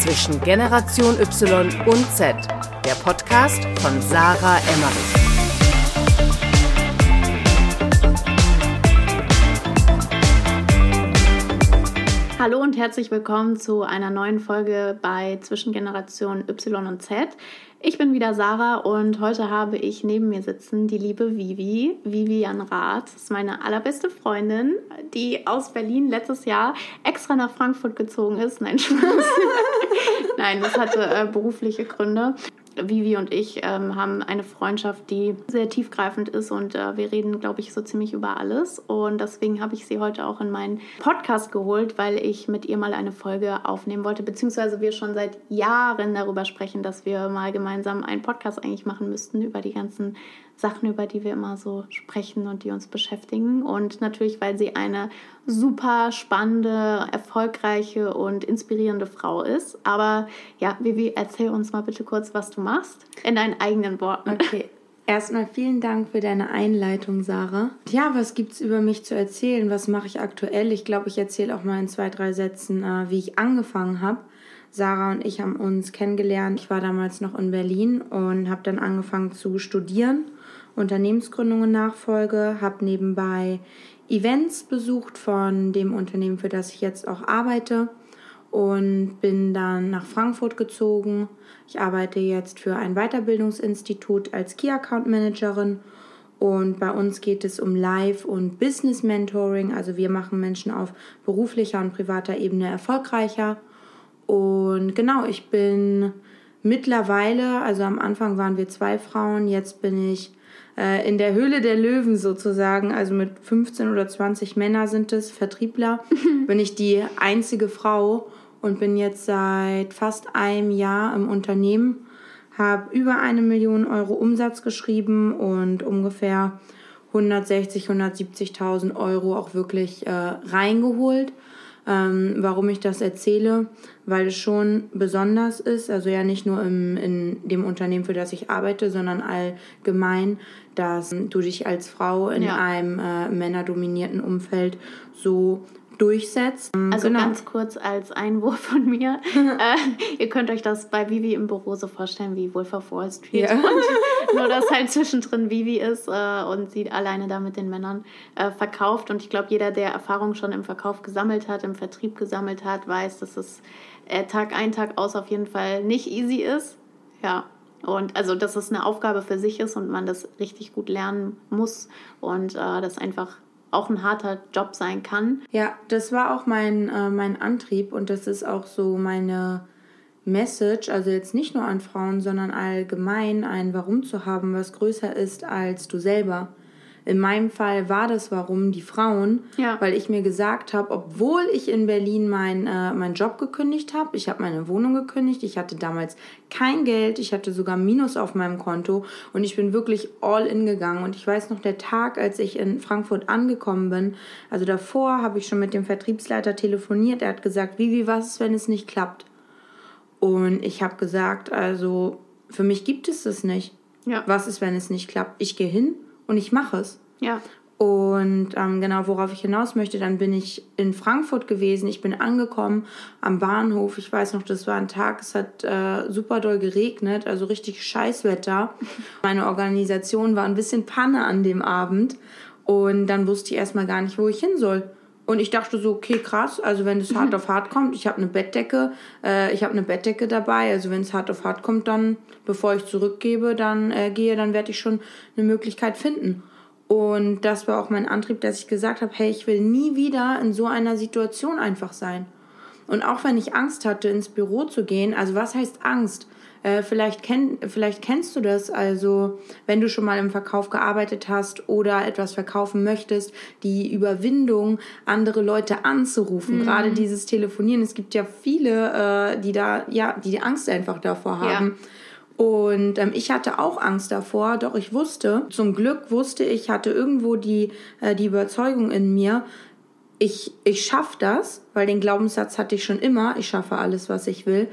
zwischen Generation Y und Z, der Podcast von Sarah Emmerich. Hallo und herzlich willkommen zu einer neuen Folge bei Zwischengeneration Y und Z. Ich bin wieder Sarah und heute habe ich neben mir sitzen die liebe Vivi, Vivian Rath. Ist meine allerbeste Freundin, die aus Berlin letztes Jahr extra nach Frankfurt gezogen ist. Nein, Spaß. Nein, das hatte äh, berufliche Gründe. Vivi und ich ähm, haben eine Freundschaft, die sehr tiefgreifend ist und äh, wir reden, glaube ich, so ziemlich über alles. Und deswegen habe ich sie heute auch in meinen Podcast geholt, weil ich mit ihr mal eine Folge aufnehmen wollte, beziehungsweise wir schon seit Jahren darüber sprechen, dass wir mal gemeinsam einen Podcast eigentlich machen müssten über die ganzen Sachen, über die wir immer so sprechen und die uns beschäftigen. Und natürlich, weil sie eine super spannende, erfolgreiche und inspirierende Frau ist. Aber ja, Vivi, erzähl uns mal bitte kurz, was du machst, in deinen eigenen Worten. Okay. Erstmal vielen Dank für deine Einleitung, Sarah. Ja, was gibt es über mich zu erzählen? Was mache ich aktuell? Ich glaube, ich erzähle auch mal in zwei, drei Sätzen, äh, wie ich angefangen habe. Sarah und ich haben uns kennengelernt. Ich war damals noch in Berlin und habe dann angefangen zu studieren Unternehmensgründungen nachfolge, habe nebenbei Events besucht von dem Unternehmen, für das ich jetzt auch arbeite und bin dann nach Frankfurt gezogen. Ich arbeite jetzt für ein Weiterbildungsinstitut als Key Account Managerin und bei uns geht es um Live- und Business Mentoring. Also wir machen Menschen auf beruflicher und privater Ebene erfolgreicher. Und genau, ich bin mittlerweile, also am Anfang waren wir zwei Frauen, jetzt bin ich äh, in der Höhle der Löwen sozusagen, also mit 15 oder 20 Männern sind es, Vertriebler, bin ich die einzige Frau und bin jetzt seit fast einem Jahr im Unternehmen, habe über eine Million Euro Umsatz geschrieben und ungefähr 160, 170.000 Euro auch wirklich äh, reingeholt. Ähm, warum ich das erzähle? Weil es schon besonders ist, also ja nicht nur im, in dem Unternehmen, für das ich arbeite, sondern allgemein, dass du dich als Frau in ja. einem äh, männerdominierten Umfeld so durchsetzt. Ähm, also genau. ganz kurz als Einwurf von mir. äh, ihr könnt euch das bei Vivi im Büro so vorstellen wie Wolf of Wall Street. Ja. Und nur, dass halt zwischendrin Vivi ist äh, und sie alleine da mit den Männern äh, verkauft. Und ich glaube, jeder, der Erfahrung schon im Verkauf gesammelt hat, im Vertrieb gesammelt hat, weiß, dass es äh, Tag ein, Tag aus auf jeden Fall nicht easy ist. Ja, und also, dass es eine Aufgabe für sich ist und man das richtig gut lernen muss und äh, das einfach auch ein harter Job sein kann. Ja, das war auch mein, äh, mein Antrieb und das ist auch so meine Message, also jetzt nicht nur an Frauen, sondern allgemein ein Warum zu haben, was größer ist als du selber. In meinem Fall war das warum die Frauen, ja. weil ich mir gesagt habe, obwohl ich in Berlin mein, äh, meinen Job gekündigt habe, ich habe meine Wohnung gekündigt, ich hatte damals kein Geld, ich hatte sogar Minus auf meinem Konto und ich bin wirklich all in gegangen. Und ich weiß noch, der Tag, als ich in Frankfurt angekommen bin, also davor habe ich schon mit dem Vertriebsleiter telefoniert, er hat gesagt, wie, wie, was ist, wenn es nicht klappt? Und ich habe gesagt, also für mich gibt es das nicht. Ja. Was ist, wenn es nicht klappt? Ich gehe hin und ich mache es. Ja. Und ähm, genau, worauf ich hinaus möchte, dann bin ich in Frankfurt gewesen. Ich bin angekommen am Bahnhof. Ich weiß noch, das war ein Tag, es hat äh, super doll geregnet, also richtig Scheißwetter. Meine Organisation war ein bisschen Panne an dem Abend. Und dann wusste ich erstmal gar nicht, wo ich hin soll. Und ich dachte so, okay, krass, also wenn es hart auf hart kommt, ich habe eine Bettdecke, äh, ich habe eine Bettdecke dabei, also wenn es hart auf hart kommt, dann, bevor ich zurückgebe, dann äh, gehe, dann werde ich schon eine Möglichkeit finden. Und das war auch mein Antrieb, dass ich gesagt habe, hey, ich will nie wieder in so einer Situation einfach sein. Und auch wenn ich Angst hatte, ins Büro zu gehen, also was heißt Angst? Äh, vielleicht, kenn, vielleicht kennst du das, also wenn du schon mal im Verkauf gearbeitet hast oder etwas verkaufen möchtest, die Überwindung, andere Leute anzurufen, mhm. gerade dieses Telefonieren. Es gibt ja viele, äh, die da, ja, die Angst einfach davor haben. Ja. Und ähm, ich hatte auch Angst davor, doch ich wusste, zum Glück wusste ich, hatte irgendwo die, äh, die Überzeugung in mir, ich, ich schaffe das, weil den Glaubenssatz hatte ich schon immer, ich schaffe alles, was ich will.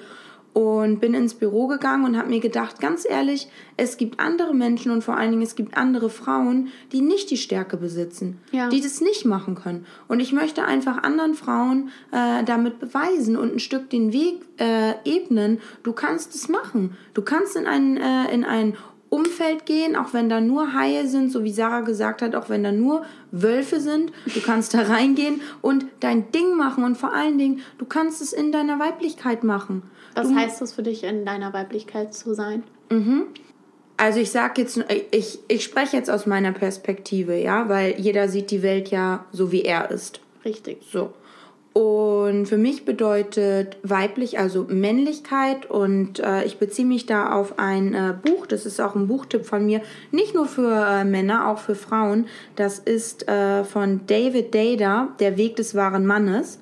Und bin ins Büro gegangen und habe mir gedacht, ganz ehrlich, es gibt andere Menschen und vor allen Dingen es gibt andere Frauen, die nicht die Stärke besitzen, Ja. die das nicht machen können. Und ich möchte einfach anderen Frauen äh, damit beweisen und ein Stück den Weg äh, ebnen. Du kannst es machen. Du kannst in ein, äh, in ein Umfeld gehen, auch wenn da nur Haie sind, so wie Sarah gesagt hat, auch wenn da nur Wölfe sind. Du kannst da reingehen und dein Ding machen und vor allen Dingen, du kannst es in deiner Weiblichkeit machen. Was du, heißt das für dich, in deiner Weiblichkeit zu sein? Also ich sag jetzt, ich, ich spreche jetzt aus meiner Perspektive, ja, weil jeder sieht die Welt ja so, wie er ist. Richtig. So. Und für mich bedeutet weiblich also Männlichkeit und äh, ich beziehe mich da auf ein äh, Buch, das ist auch ein Buchtipp von mir, nicht nur für äh, Männer, auch für Frauen. Das ist äh, von David Dada, Der Weg des wahren Mannes.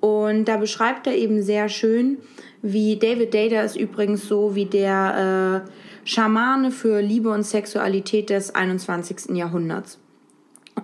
Und da beschreibt er eben sehr schön, wie David Dada ist übrigens so wie der äh, Schamane für Liebe und Sexualität des 21. Jahrhunderts.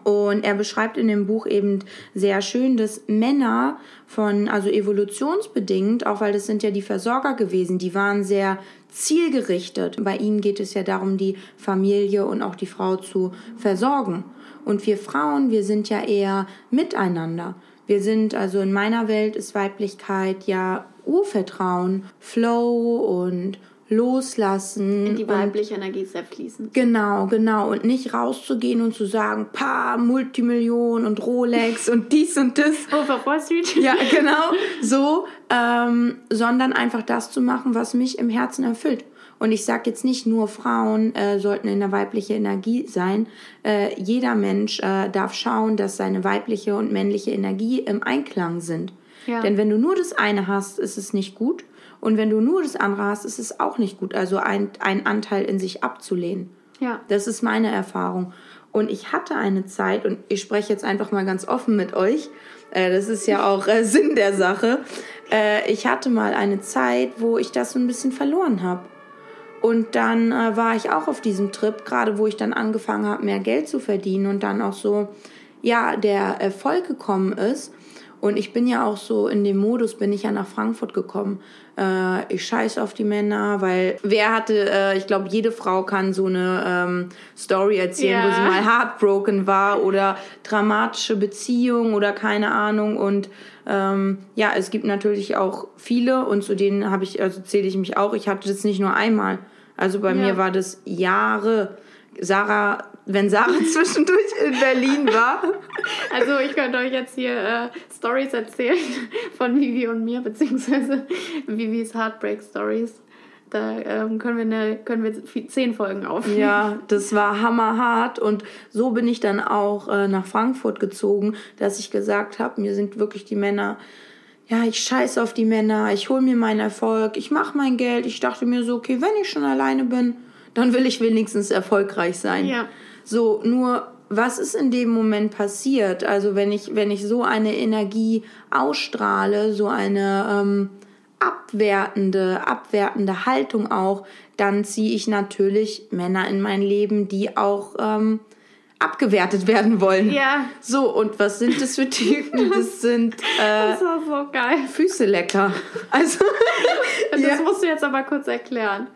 Und er beschreibt in dem Buch eben sehr schön, dass Männer von, also evolutionsbedingt, auch weil das sind ja die Versorger gewesen, die waren sehr zielgerichtet. Bei ihnen geht es ja darum, die Familie und auch die Frau zu versorgen. Und wir Frauen, wir sind ja eher miteinander. Wir sind, also in meiner Welt ist Weiblichkeit ja Urvertrauen, Flow und Loslassen. In die und weibliche Energie sehr fließend. Genau, genau. Und nicht rauszugehen und zu sagen, pa, Multimillion und Rolex und dies und das. Auf Wall Street? Ja, genau. So, ähm, sondern einfach das zu machen, was mich im Herzen erfüllt. Und ich sage jetzt nicht nur Frauen äh, sollten in der weiblichen Energie sein. Äh, jeder Mensch äh, darf schauen, dass seine weibliche und männliche Energie im Einklang sind. Ja. Denn wenn du nur das eine hast, ist es nicht gut. Und wenn du nur das andere hast, ist es auch nicht gut. Also ein, ein Anteil in sich abzulehnen. Ja. Das ist meine Erfahrung. Und ich hatte eine Zeit, und ich spreche jetzt einfach mal ganz offen mit euch, äh, das ist ja auch äh, Sinn der Sache, äh, ich hatte mal eine Zeit, wo ich das so ein bisschen verloren habe. Und dann äh, war ich auch auf diesem Trip, gerade wo ich dann angefangen habe, mehr Geld zu verdienen und dann auch so, ja, der Erfolg gekommen ist. Und ich bin ja auch so in dem Modus, bin ich ja nach Frankfurt gekommen. Äh, ich scheiß auf die Männer, weil wer hatte, äh, ich glaube, jede Frau kann so eine ähm, Story erzählen, wo Ja. sie mal heartbroken war oder dramatische Beziehung oder keine Ahnung. Und ähm, ja, es gibt natürlich auch viele und zu denen habe ich, also zähle ich mich auch. Ich hatte das nicht nur einmal. Also bei Ja. mir war das Jahre. Sarah, wenn Sarah zwischendurch in Berlin war. Also ich könnte euch jetzt hier äh, Stories erzählen von Vivi und mir, beziehungsweise Vivis Heartbreak Stories. Da ähm, können, wir eine, können wir zehn Folgen aufnehmen. Ja, das war hammerhart und so bin ich dann auch äh, nach Frankfurt gezogen, dass ich gesagt habe, mir sind wirklich die Männer, ja, ich scheiß auf die Männer, ich hol mir meinen Erfolg, ich mach mein Geld. Ich dachte mir so, okay, wenn ich schon alleine bin, dann will ich wenigstens erfolgreich sein. Ja. So, nur was ist in dem Moment passiert? Also wenn ich, wenn ich so eine Energie ausstrahle, so eine ähm, abwertende, abwertende Haltung auch, dann ziehe ich natürlich Männer in mein Leben, die auch ähm, abgewertet werden wollen. Ja. So, und was sind das für Typen? Das sind äh, Das war so geil. Füße lecker. Also, Das ja. musst du jetzt aber kurz erklären,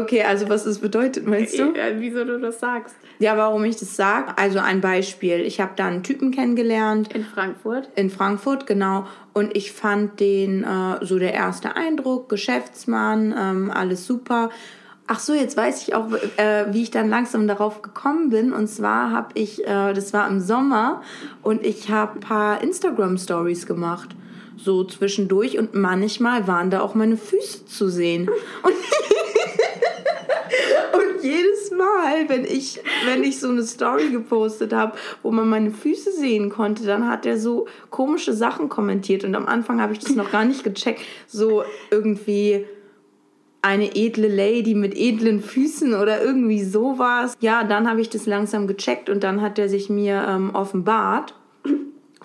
okay, also was das bedeutet, meinst du? äh, wieso du das sagst. Ja, warum ich das sage? Also ein Beispiel. Ich habe da einen Typen kennengelernt In Frankfurt. in Frankfurt, genau. Und ich fand den äh, so der erste Eindruck, Geschäftsmann, ähm, alles super. Ach so, jetzt weiß ich auch, äh, wie ich dann langsam darauf gekommen bin. Und zwar habe ich, äh, das war im Sommer, und ich habe ein paar Instagram-Stories gemacht. So zwischendurch. Und manchmal waren da auch meine Füße zu sehen. Und und jedes Mal, wenn ich, wenn ich so eine Story gepostet habe, wo man meine Füße sehen konnte, dann hat er so komische Sachen kommentiert. Und am Anfang habe ich das noch gar nicht gecheckt. So irgendwie eine edle Lady mit edlen Füßen oder irgendwie sowas. Ja, dann habe ich das langsam gecheckt und dann hat er sich mir ähm, offenbart.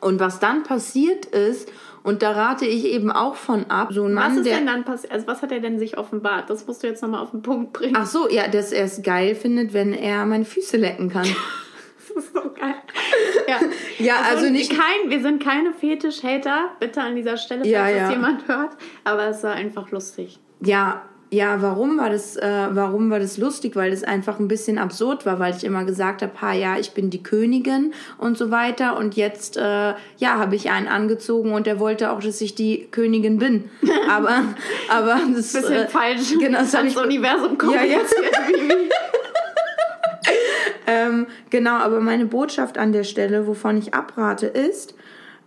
Und was dann passiert ist, und da rate ich eben auch von ab, so ein Mann, Was ist der. denn dann passiert? Also was hat er denn sich offenbart? Das musst du jetzt nochmal auf den Punkt bringen. Ach so, ja, dass er es geil findet, wenn er meine Füße lecken kann. Das ist so geil. Ja, Ja, also nicht- Kein, wir sind keine Fetisch-Hater, bitte an dieser Stelle, falls Ja, das ja. jemand hört. Aber es war einfach lustig. ja, ja, warum war das, äh, warum war das lustig? Weil das einfach ein bisschen absurd war, weil ich immer gesagt habe, ha, ja, ich bin die Königin und so weiter. Und jetzt, äh, ja, habe ich einen angezogen und der wollte auch, dass ich die Königin bin. Aber, aber das bisschen äh, falsch. Genau, das ans Universum kommt. Ja, ähm, genau, aber meine Botschaft an der Stelle, wovon ich abrate, ist,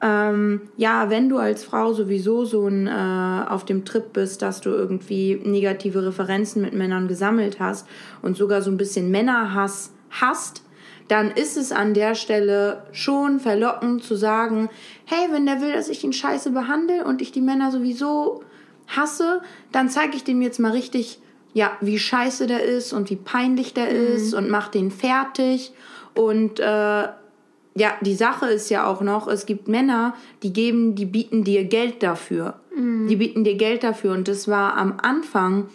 ähm, ja, wenn du als Frau sowieso so ein, äh, auf dem Trip bist, dass du irgendwie negative Referenzen mit Männern gesammelt hast und sogar so ein bisschen Männerhass hast, dann ist es an der Stelle schon verlockend zu sagen, hey, wenn der will, dass ich ihn scheiße behandle und ich die Männer sowieso hasse, dann zeige ich dem jetzt mal richtig, ja, wie scheiße der ist und wie peinlich der mhm. ist und mach den fertig und äh, ja, die Sache ist ja auch noch, es gibt Männer, die geben, die bieten dir Geld dafür. Mhm. Die bieten dir Geld dafür. Und das war am Anfang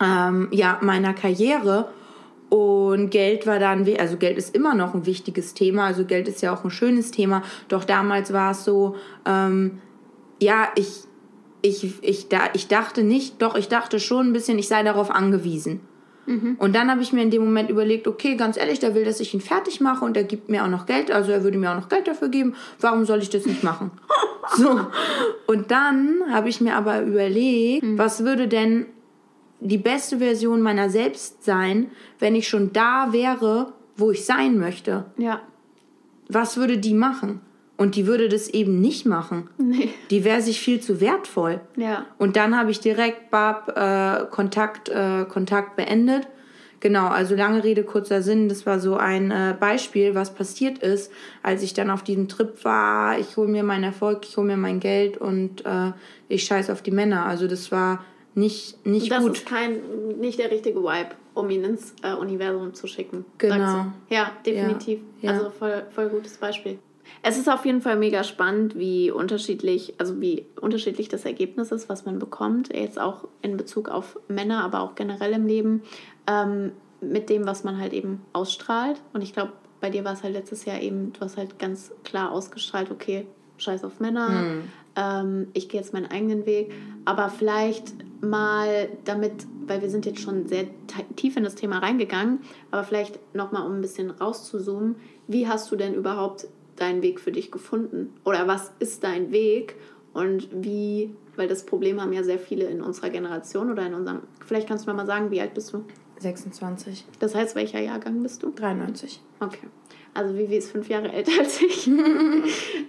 ähm, ja, meiner Karriere. Und Geld war dann, also Geld ist immer noch ein wichtiges Thema, also Geld ist ja auch ein schönes Thema. Doch damals war es so, ähm, ja, ich, ich, ich, da, ich dachte nicht, doch ich dachte schon ein bisschen, ich sei darauf angewiesen. Mhm. Und dann habe ich mir in dem Moment überlegt, okay, ganz ehrlich, der will, dass ich ihn fertig mache und er gibt mir auch noch Geld, also er würde mir auch noch Geld dafür geben. Warum soll ich das nicht machen? so. Und dann habe ich mir aber überlegt, mhm. was würde denn die beste Version meiner selbst sein, wenn ich schon da wäre, wo ich sein möchte? Ja. Was würde die machen? Und die würde das eben nicht machen. Nee. Die wäre sich viel zu wertvoll. Ja. Und dann habe ich direkt Bab äh, Kontakt, äh, Kontakt beendet. Genau, also lange Rede, kurzer Sinn. Das war so ein äh, Beispiel, was passiert ist, als ich dann auf diesem Trip war. Ich hole mir meinen Erfolg, ich hole mir mein Geld und äh, ich scheiß auf die Männer. Also das war nicht, nicht das gut. Das ist kein, nicht der richtige Vibe, um ihn ins äh, Universum zu schicken. Genau. Ja, definitiv. Ja, ja. Also voll, voll gutes Beispiel. Es ist auf jeden Fall mega spannend, wie unterschiedlich, also wie unterschiedlich das Ergebnis ist, was man bekommt. Jetzt auch in Bezug auf Männer, aber auch generell im Leben, ähm, mit dem, was man halt eben ausstrahlt. Und ich glaube, bei dir war es halt letztes Jahr eben, du hast halt ganz klar ausgestrahlt, okay, scheiß auf Männer, mhm. ähm, ich gehe jetzt meinen eigenen Weg. Aber vielleicht mal damit, weil wir sind jetzt schon sehr tief in das Thema reingegangen, aber vielleicht nochmal, um ein bisschen rauszuzoomen, wie hast du denn überhaupt deinen Weg für dich gefunden? Oder was ist dein Weg und wie, weil das Problem haben ja sehr viele in unserer Generation oder in unserem, vielleicht kannst du mir mal sagen, wie alt bist du? 26. Das heißt, welcher Jahrgang bist du? 93. Okay. Also Vivi ist fünf Jahre älter als ich.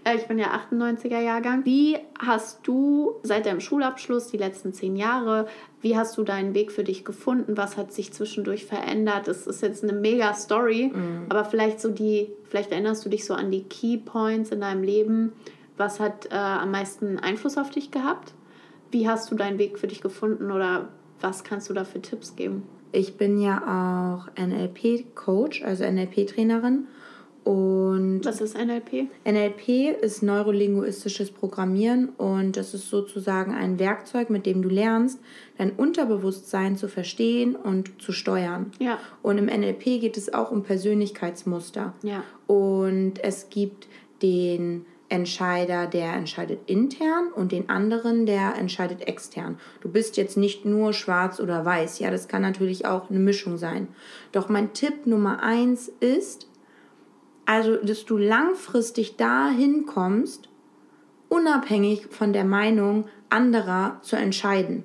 Äh, ich bin ja 98er Jahrgang. Wie hast du seit deinem Schulabschluss die letzten zehn Jahre, wie hast du deinen Weg für dich gefunden? Was hat sich zwischendurch verändert? Das ist jetzt eine mega Story, mhm. aber vielleicht so die, vielleicht erinnerst du dich so an die Key Points in deinem Leben. Was hat äh, am meisten Einfluss auf dich gehabt? Wie hast du deinen Weg für dich gefunden oder was kannst du da für Tipps geben? Ich bin ja auch NLP-Coach, also NLP-Trainerin und Was ist NLP? NLP ist neurolinguistisches Programmieren und das ist sozusagen ein Werkzeug, mit dem du lernst, dein Unterbewusstsein zu verstehen und zu steuern. Ja. Und im NLP geht es auch um Persönlichkeitsmuster. Ja. Und es gibt den Entscheider, der entscheidet intern und den anderen, der entscheidet extern. Du bist jetzt nicht nur schwarz oder weiß. Ja, das kann natürlich auch eine Mischung sein. Doch mein Tipp Nummer eins ist, also, dass du langfristig dahin kommst, unabhängig von der Meinung anderer zu entscheiden.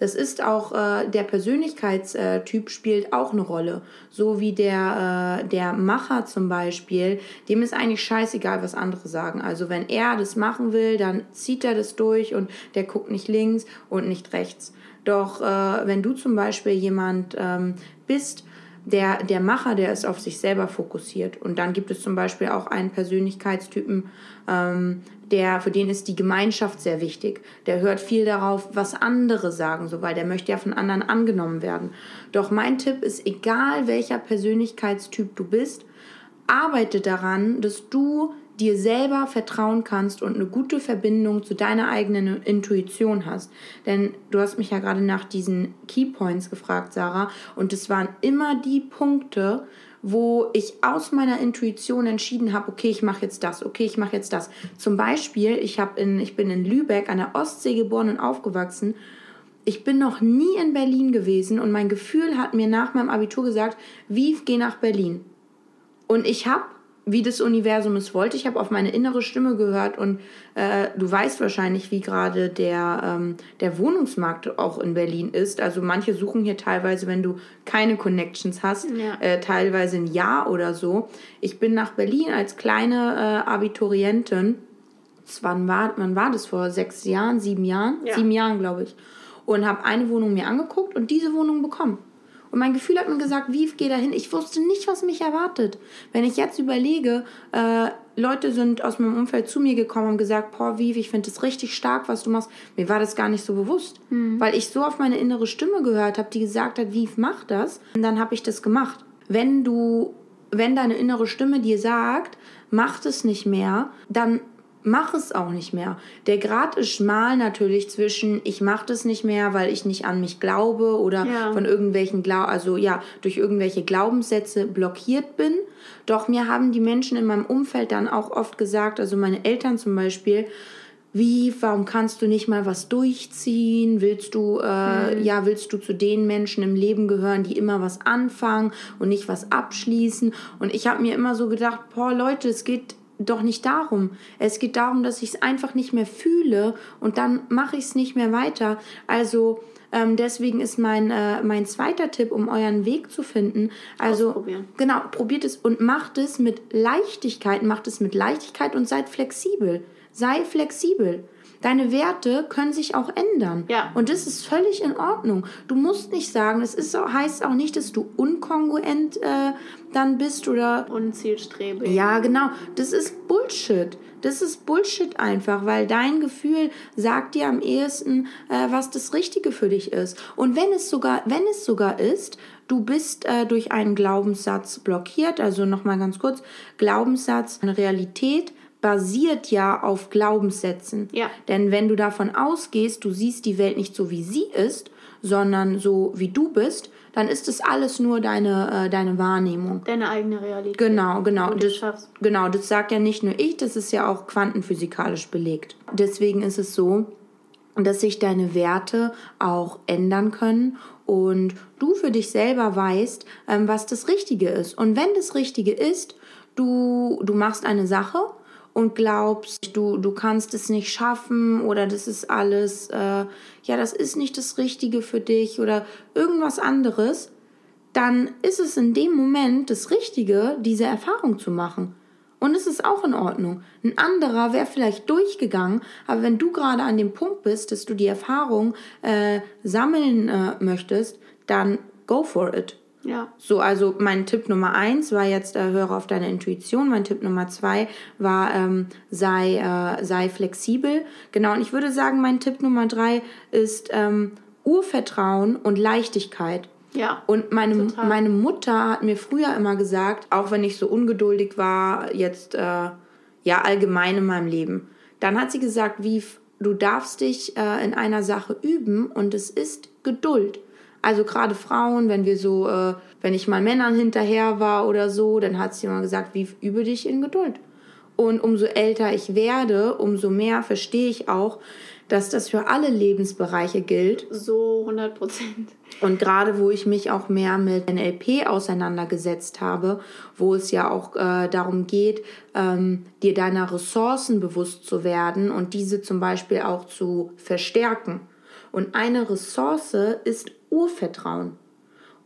Das ist auch äh, der Persönlichkeitstyp spielt auch eine Rolle. So wie der, äh, der Macher zum Beispiel, dem ist eigentlich scheißegal, was andere sagen. Also wenn er das machen will, dann zieht er das durch und der guckt nicht links und nicht rechts. Doch äh, wenn du zum Beispiel jemand ähm, bist, der, der Macher, der ist auf sich selber fokussiert. Und dann gibt es zum Beispiel auch einen Persönlichkeitstypen, ähm, der, für den ist die Gemeinschaft sehr wichtig. Der hört viel darauf, was andere sagen, so, weil der möchte ja von anderen angenommen werden. Doch mein Tipp ist, egal welcher Persönlichkeitstyp du bist, arbeite daran, dass du dir selber vertrauen kannst und eine gute Verbindung zu deiner eigenen Intuition hast. Denn du hast mich ja gerade nach diesen Keypoints gefragt, Sarah, und es waren immer die Punkte, wo ich aus meiner Intuition entschieden habe, okay, ich mache jetzt das, okay, ich mache jetzt das. Zum Beispiel, ich, hab in, ich bin in Lübeck an der Ostsee geboren und aufgewachsen ich bin noch nie in Berlin gewesen und mein Gefühl hat mir nach meinem Abitur gesagt, wie geh nach Berlin. Und ich habe wie das Universum es wollte. Ich habe auf meine innere Stimme gehört und äh, du weißt wahrscheinlich, wie gerade der, ähm, der Wohnungsmarkt auch in Berlin ist. Also manche suchen hier teilweise, wenn du keine Connections hast, ja. äh, teilweise ein Jahr oder so. Ich bin nach Berlin als kleine äh, Abiturientin. Wann war, wann war das? Vor sechs Jahren, sieben Jahren? Ja. Sieben Jahren, glaube ich. Und habe eine Wohnung mir angeguckt und diese Wohnung bekommen. Und mein Gefühl hat mir gesagt, wie geh da hin? Ich wusste nicht, was mich erwartet. Wenn ich jetzt überlege, äh, Leute sind aus meinem Umfeld zu mir gekommen und gesagt, boah, Viv, ich finde es richtig stark, was du machst. Mir war das gar nicht so bewusst, mhm. weil ich so auf meine innere Stimme gehört habe, die gesagt hat, Viv, mach das. Und dann habe ich das gemacht. Wenn du, wenn deine innere Stimme dir sagt, mach es nicht mehr, dann mach es auch nicht mehr. Der Grad ist schmal natürlich zwischen ich mache das nicht mehr, weil ich nicht an mich glaube oder ja. von irgendwelchen Glau also ja, durch irgendwelche Glaubenssätze blockiert bin. Doch mir haben die Menschen in meinem Umfeld dann auch oft gesagt, also meine Eltern zum Beispiel, wie, warum kannst du nicht mal was durchziehen? Willst du, äh, mhm. ja, willst du zu den Menschen im Leben gehören, die immer was anfangen und nicht was abschließen? Und ich habe mir immer so gedacht, boah, Leute, es geht doch nicht darum. Es geht darum, dass ich es einfach nicht mehr fühle und dann mache ich es nicht mehr weiter. Also ähm, deswegen ist mein, äh, mein zweiter Tipp, um euren Weg zu finden. Also genau, probiert es und macht es mit Leichtigkeit, macht es mit Leichtigkeit und seid flexibel. Sei flexibel. Deine Werte können sich auch ändern. Ja. Und das ist völlig in Ordnung. Du musst nicht sagen, es ist, heißt auch nicht, dass du unkongruent äh, dann bist oder. Unzielstrebig. Ja, genau. Das ist Bullshit. Das ist Bullshit einfach, weil dein Gefühl sagt dir am ehesten, äh, was das Richtige für dich ist. Und wenn es sogar, wenn es sogar ist, du bist äh, durch einen Glaubenssatz blockiert, also nochmal ganz kurz, Glaubenssatz, eine Realität, basiert ja auf Glaubenssätzen. Ja. Denn wenn du davon ausgehst, du siehst die Welt nicht so, wie sie ist, sondern so, wie du bist, dann ist es alles nur deine, äh, deine Wahrnehmung. Deine eigene Realität. Genau, genau. Das, genau, das sagt ja nicht nur ich, das ist ja auch quantenphysikalisch belegt. Deswegen ist es so, dass sich deine Werte auch ändern können und du für dich selber weißt, ähm, was das Richtige ist. Und wenn das Richtige ist, du, du machst eine Sache und glaubst, du, du kannst es nicht schaffen oder das ist alles, äh, ja, das ist nicht das Richtige für dich oder irgendwas anderes, dann ist es in dem Moment das Richtige, diese Erfahrung zu machen. Und es ist auch in Ordnung. Ein anderer wäre vielleicht durchgegangen, aber wenn du gerade an dem Punkt bist, dass du die Erfahrung äh, sammeln äh, möchtest, dann go for it. Ja. So, also mein Tipp Nummer eins war jetzt, äh, höre auf deine Intuition. Mein Tipp Nummer zwei war, ähm, sei, äh, sei flexibel. Genau, und ich würde sagen, mein Tipp Nummer drei ist ähm, Urvertrauen und Leichtigkeit. Ja. Und meine, meine Mutter hat mir früher immer gesagt, auch wenn ich so ungeduldig war, jetzt äh, ja allgemein in meinem Leben, dann hat sie gesagt, wie du darfst dich äh, in einer Sache üben und es ist Geduld. Also gerade Frauen, wenn wir so, äh, wenn ich mal Männern hinterher war oder so, dann hat sie immer gesagt, wie übe dich in Geduld. Und umso älter ich werde, umso mehr verstehe ich auch, dass das für alle Lebensbereiche gilt. So 100 Prozent. Und gerade wo ich mich auch mehr mit NLP auseinandergesetzt habe, wo es ja auch äh, darum geht, ähm, dir deiner Ressourcen bewusst zu werden und diese zum Beispiel auch zu verstärken. Und eine Ressource ist Urvertrauen.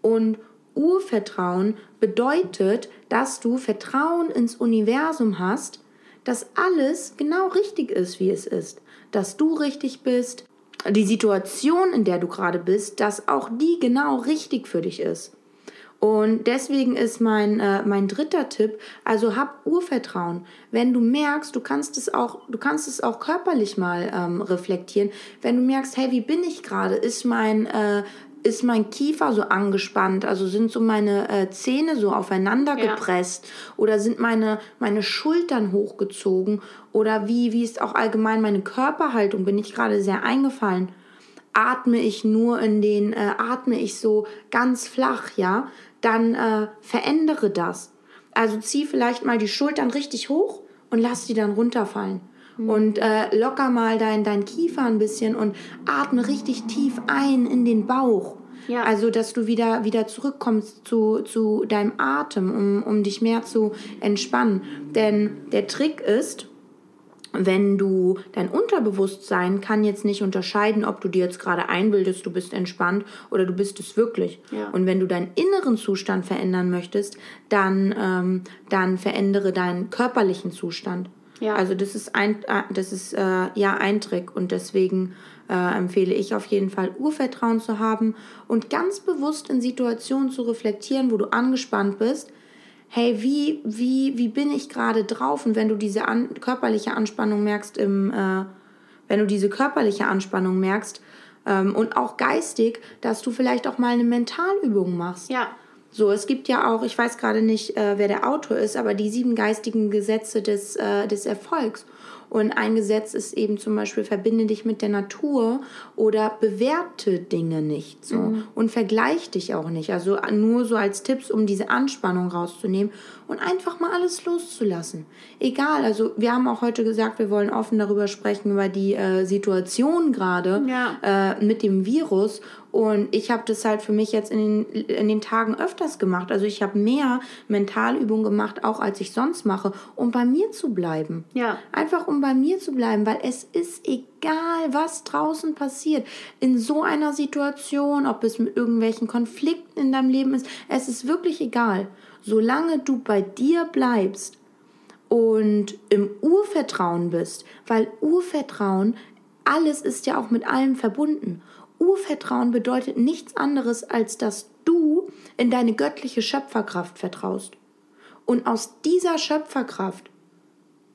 Und Urvertrauen bedeutet, dass du Vertrauen ins Universum hast, dass alles genau richtig ist, wie es ist. Dass du richtig bist, die Situation, in der du gerade bist, dass auch die genau richtig für dich ist. Und deswegen ist mein, äh, mein dritter Tipp, also hab Urvertrauen. Wenn du merkst, du kannst es auch, du kannst es auch körperlich mal ähm, reflektieren. Wenn du merkst, hey, wie bin ich gerade? Ist mein, äh, ist mein Kiefer so angespannt, also sind so meine äh, Zähne so aufeinander ja. gepresst oder sind meine, meine Schultern hochgezogen oder wie, wie ist auch allgemein meine Körperhaltung, bin ich gerade sehr eingefallen. Atme ich nur in den, äh, atme ich so ganz flach, ja? dann äh, verändere das. Also zieh vielleicht mal die Schultern richtig hoch und lass die dann runterfallen. Mhm. Und äh, locker mal dein, dein Kiefer ein bisschen und atme richtig tief ein in den Bauch. Ja. Also, dass du wieder, wieder zurückkommst zu, zu deinem Atem, um, um dich mehr zu entspannen. Denn der Trick ist, wenn du dein Unterbewusstsein kann jetzt nicht unterscheiden, ob du dir jetzt gerade einbildest, du bist entspannt oder du bist es wirklich. Ja. Und wenn du deinen inneren Zustand verändern möchtest, dann, ähm, dann verändere deinen körperlichen Zustand. Ja. Also das ist ein, äh, das ist äh, ja ein Trick und deswegen äh, empfehle ich auf jeden Fall Urvertrauen zu haben und ganz bewusst in Situationen zu reflektieren, wo du angespannt bist. Hey, wie, wie, wie bin ich gerade drauf? Und wenn du diese an, körperliche Anspannung merkst, im, äh, wenn du diese körperliche Anspannung merkst ähm, und auch geistig, dass du vielleicht auch mal eine Mentalübung machst. Ja. So, es gibt ja auch, ich weiß gerade nicht, äh, wer der Autor ist, aber die sieben geistigen Gesetze des, äh, des Erfolgs. Und ein Gesetz ist eben zum Beispiel, verbinde dich mit der Natur oder bewerte Dinge nicht so mhm. und vergleich dich auch nicht. Also nur so als Tipps, um diese Anspannung rauszunehmen und einfach mal alles loszulassen. Egal, also wir haben auch heute gesagt, wir wollen offen darüber sprechen, über die äh, Situation gerade ja. äh, mit dem Virus und ich habe das halt für mich jetzt in den, in den Tagen öfters gemacht. Also ich habe mehr Mentalübungen gemacht, auch als ich sonst mache, um bei mir zu bleiben. Ja. Einfach um bei mir zu bleiben, weil es ist egal, was draußen passiert. In so einer Situation, ob es mit irgendwelchen Konflikten in deinem Leben ist, es ist wirklich egal. Solange du bei dir bleibst und im Urvertrauen bist, weil Urvertrauen, alles ist ja auch mit allem verbunden. Urvertrauen bedeutet nichts anderes, als dass du in deine göttliche Schöpferkraft vertraust. Und aus dieser Schöpferkraft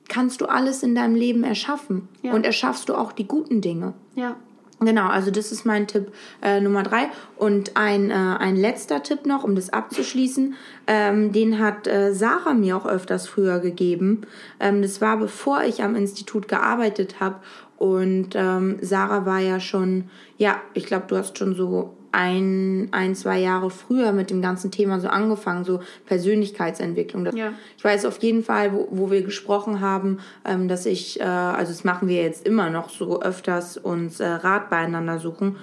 kannst du alles in deinem Leben erschaffen. Ja. Und erschaffst du auch die guten Dinge. Ja. Genau, also das ist mein Tipp äh, Nummer drei. Und ein, äh, ein letzter Tipp noch, um das abzuschließen, ähm, den hat äh, Sarah mir auch öfters früher gegeben. Ähm, das war bevor ich am Institut gearbeitet habe. Und ähm, Sarah war ja schon, ja, ich glaube, du hast schon so ein, ein, zwei Jahre früher mit dem ganzen Thema so angefangen, so Persönlichkeitsentwicklung. Ja. Ich weiß auf jeden Fall, wo, wo wir gesprochen haben, ähm, dass ich, äh, also das machen wir jetzt immer noch so öfters, uns äh, Rat beieinander suchen.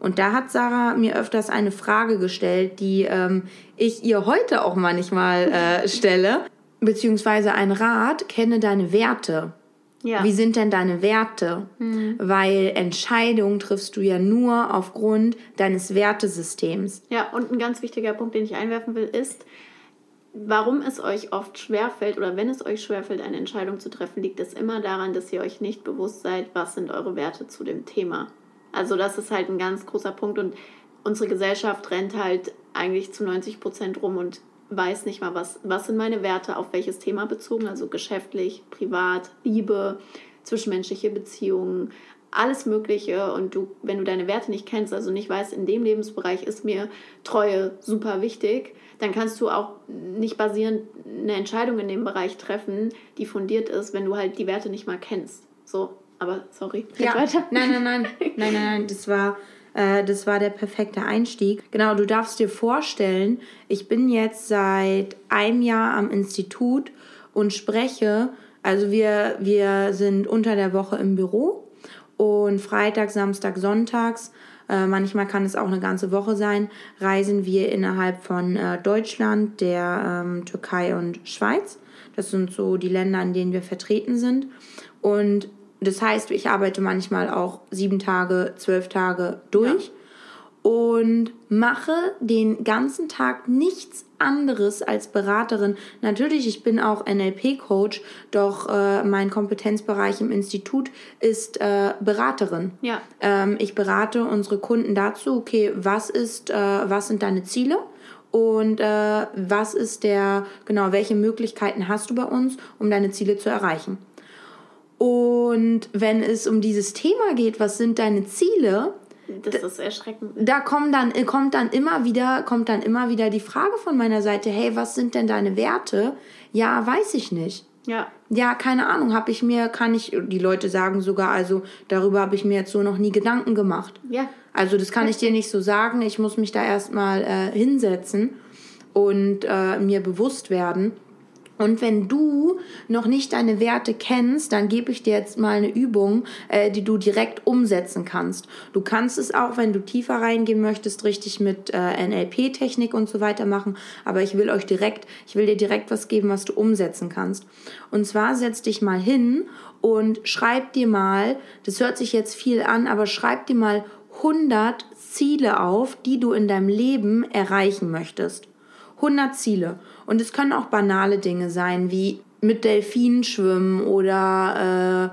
Und da hat Sarah mir öfters eine Frage gestellt, die ähm, ich ihr heute auch manchmal äh, stelle, beziehungsweise ein Rat, kenne deine Werte. Ja. Wie sind denn deine Werte? Mhm. Weil Entscheidungen triffst du ja nur aufgrund deines Wertesystems. Ja, und ein ganz wichtiger Punkt, den ich einwerfen will, ist, warum es euch oft schwerfällt oder wenn es euch schwerfällt, eine Entscheidung zu treffen, liegt es immer daran, dass ihr euch nicht bewusst seid, was sind eure Werte zu dem Thema. Also das ist halt ein ganz großer Punkt und unsere Gesellschaft rennt halt eigentlich zu 90 Prozent rum und weiß nicht mal, was, was sind meine Werte, auf welches Thema bezogen, also geschäftlich, privat, Liebe, zwischenmenschliche Beziehungen, alles Mögliche. Und du, wenn du deine Werte nicht kennst, also nicht weißt, in dem Lebensbereich ist mir Treue super wichtig, dann kannst du auch nicht basierend eine Entscheidung in dem Bereich treffen, die fundiert ist, wenn du halt die Werte nicht mal kennst. So, aber sorry, ja. weiter. Nein, nein, nein, nein, nein, nein, das war äh, das war der perfekte Einstieg. Genau, du darfst dir vorstellen, ich bin jetzt seit einem Jahr am Institut und spreche. Also wir, wir sind unter der Woche im Büro und Freitag, Samstag, Sonntags äh, manchmal kann es auch eine ganze Woche sein, reisen wir innerhalb von äh, Deutschland, der ähm, Türkei und Schweiz. Das sind so die Länder, in denen wir vertreten sind. Und das heißt, ich arbeite manchmal auch sieben Tage, zwölf Tage durch ja. und mache den ganzen Tag nichts anderes als Beraterin. Natürlich, ich bin auch NLP-Coach, doch äh, mein Kompetenzbereich im Institut ist äh, Beraterin. Ja. Ähm, ich berate unsere Kunden dazu, okay, was ist, äh, was sind deine Ziele? Und äh, was ist der, genau, welche Möglichkeiten hast du bei uns, um deine Ziele zu erreichen? Und wenn es um dieses Thema geht, was sind deine Ziele? Das ist erschreckend. Da kommt dann, kommt dann immer wieder, kommt dann immer wieder die Frage von meiner Seite, hey, was sind denn deine Werte? Ja, weiß ich nicht. Ja. Ja, keine Ahnung, habe ich mir, kann ich, die Leute sagen sogar, also darüber habe ich mir jetzt so noch nie Gedanken gemacht. Ja. Also das kann ich dir nicht so sagen. Ich muss mich da erstmal äh, hinsetzen und äh, mir bewusst werden. Und wenn du noch nicht deine Werte kennst, dann gebe ich dir jetzt mal eine Übung, äh, die du direkt umsetzen kannst. Du kannst es auch, wenn du tiefer reingehen möchtest, richtig mit äh, NLP-Technik und so weiter machen. Aber ich will euch direkt, ich will dir direkt was geben, was du umsetzen kannst. Und zwar setz dich mal hin und schreib dir mal, das hört sich jetzt viel an, aber schreib dir mal 100 Ziele auf, die du in deinem Leben erreichen möchtest. 100 Ziele. Und es können auch banale Dinge sein, wie mit Delfinen schwimmen oder